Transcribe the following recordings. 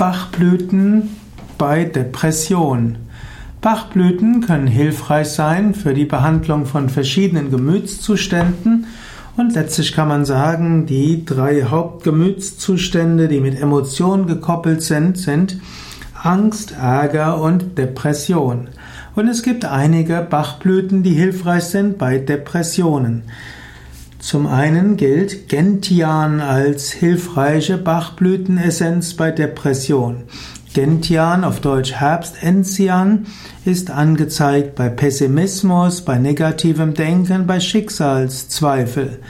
Bachblüten bei Depression. Bachblüten können hilfreich sein für die Behandlung von verschiedenen Gemütszuständen und letztlich kann man sagen, die drei Hauptgemütszustände, die mit Emotionen gekoppelt sind, sind Angst, Ärger und Depression. Und es gibt einige Bachblüten, die hilfreich sind bei Depressionen. Zum einen gilt Gentian als hilfreiche Bachblütenessenz bei Depression. Gentian, auf Deutsch Herbstenzian, ist angezeigt bei Pessimismus, bei negativem Denken, bei Schicksalszweifel.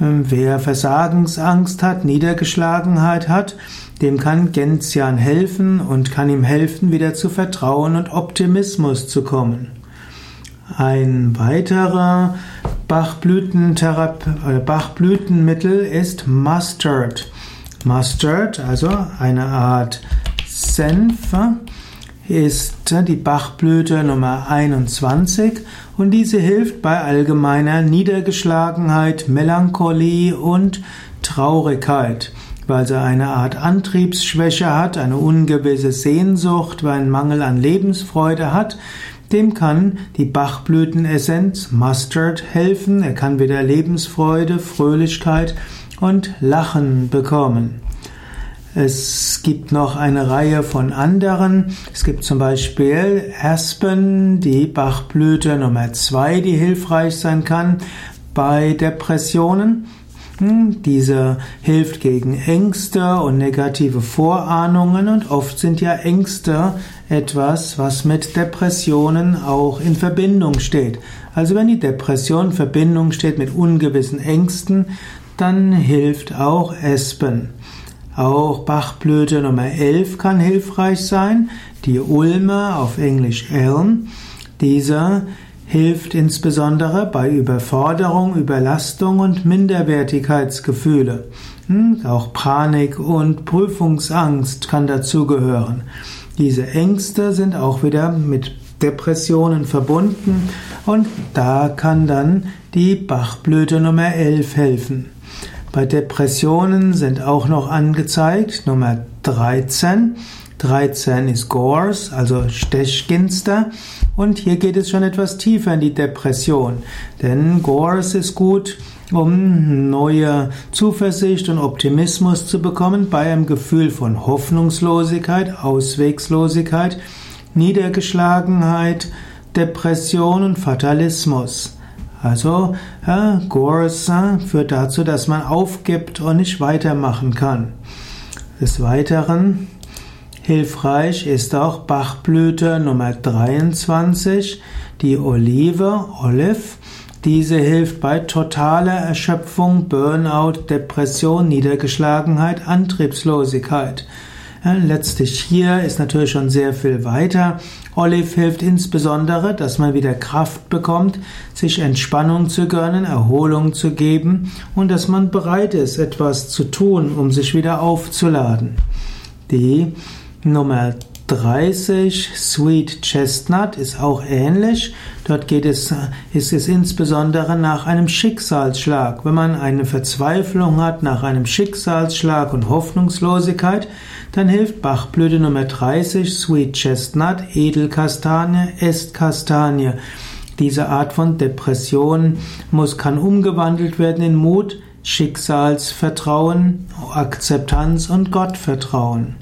Wer Versagensangst hat, Niedergeschlagenheit hat, dem kann Gentian helfen und kann ihm helfen, wieder zu Vertrauen und Optimismus zu kommen. Ein weiterer Bachblütenmittel ist Mustard. Mustard, also eine Art Senf, ist die Bachblüte Nummer 21 und diese hilft bei allgemeiner Niedergeschlagenheit, Melancholie und Traurigkeit, weil sie eine Art Antriebsschwäche hat, eine ungewisse Sehnsucht, weil einen Mangel an Lebensfreude hat, dem kann die Bachblütenessenz Mustard helfen. Er kann wieder Lebensfreude, Fröhlichkeit und Lachen bekommen. Es gibt noch eine Reihe von anderen. Es gibt zum Beispiel Aspen, die Bachblüte Nummer zwei, die hilfreich sein kann bei Depressionen. Hm, diese hilft gegen Ängste und negative Vorahnungen und oft sind ja Ängste etwas, was mit Depressionen auch in Verbindung steht. Also wenn die Depression in Verbindung steht mit ungewissen Ängsten, dann hilft auch Espen. Auch Bachblüte Nummer 11 kann hilfreich sein, die Ulme auf Englisch Elm. Diese hilft insbesondere bei Überforderung, Überlastung und Minderwertigkeitsgefühle. Hm, auch Panik und Prüfungsangst kann dazugehören. Diese Ängste sind auch wieder mit Depressionen verbunden und da kann dann die Bachblüte Nummer 11 helfen. Bei Depressionen sind auch noch angezeigt Nummer 13. 13 ist Gores, also Stechginster. Und hier geht es schon etwas tiefer in die Depression. Denn Gores ist gut, um neue Zuversicht und Optimismus zu bekommen bei einem Gefühl von Hoffnungslosigkeit, Auswegslosigkeit, Niedergeschlagenheit, Depression und Fatalismus. Also ja, Gores führt dazu, dass man aufgibt und nicht weitermachen kann. Des Weiteren Hilfreich ist auch Bachblüte Nummer 23, die Olive, Olive. Diese hilft bei totaler Erschöpfung, Burnout, Depression, Niedergeschlagenheit, Antriebslosigkeit. Letztlich hier ist natürlich schon sehr viel weiter. Olive hilft insbesondere, dass man wieder Kraft bekommt, sich Entspannung zu gönnen, Erholung zu geben und dass man bereit ist, etwas zu tun, um sich wieder aufzuladen. Die Nummer 30, Sweet Chestnut, ist auch ähnlich. Dort geht es, ist es insbesondere nach einem Schicksalsschlag. Wenn man eine Verzweiflung hat nach einem Schicksalsschlag und Hoffnungslosigkeit, dann hilft Bachblüte Nummer 30, Sweet Chestnut, Edelkastanie, Estkastanie. Diese Art von Depression muss, kann umgewandelt werden in Mut, Schicksalsvertrauen, Akzeptanz und Gottvertrauen.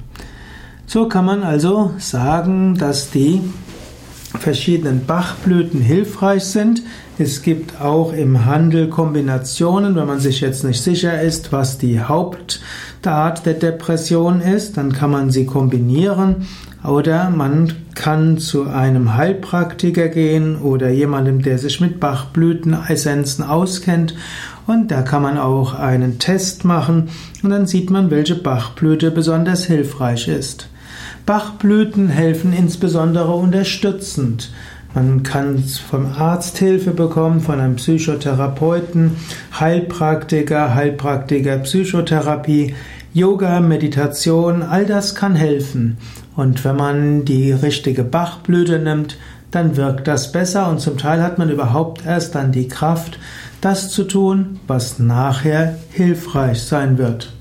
So kann man also sagen, dass die verschiedenen Bachblüten hilfreich sind. Es gibt auch im Handel Kombinationen, wenn man sich jetzt nicht sicher ist, was die Hauptart der Depression ist, dann kann man sie kombinieren oder man kann zu einem Heilpraktiker gehen oder jemandem, der sich mit Bachblütenessenzen auskennt und da kann man auch einen Test machen und dann sieht man, welche Bachblüte besonders hilfreich ist. Bachblüten helfen insbesondere unterstützend. Man kann vom Arzt Hilfe bekommen, von einem Psychotherapeuten, Heilpraktiker, Heilpraktiker Psychotherapie, Yoga, Meditation, all das kann helfen. Und wenn man die richtige Bachblüte nimmt, dann wirkt das besser und zum Teil hat man überhaupt erst dann die Kraft, das zu tun, was nachher hilfreich sein wird.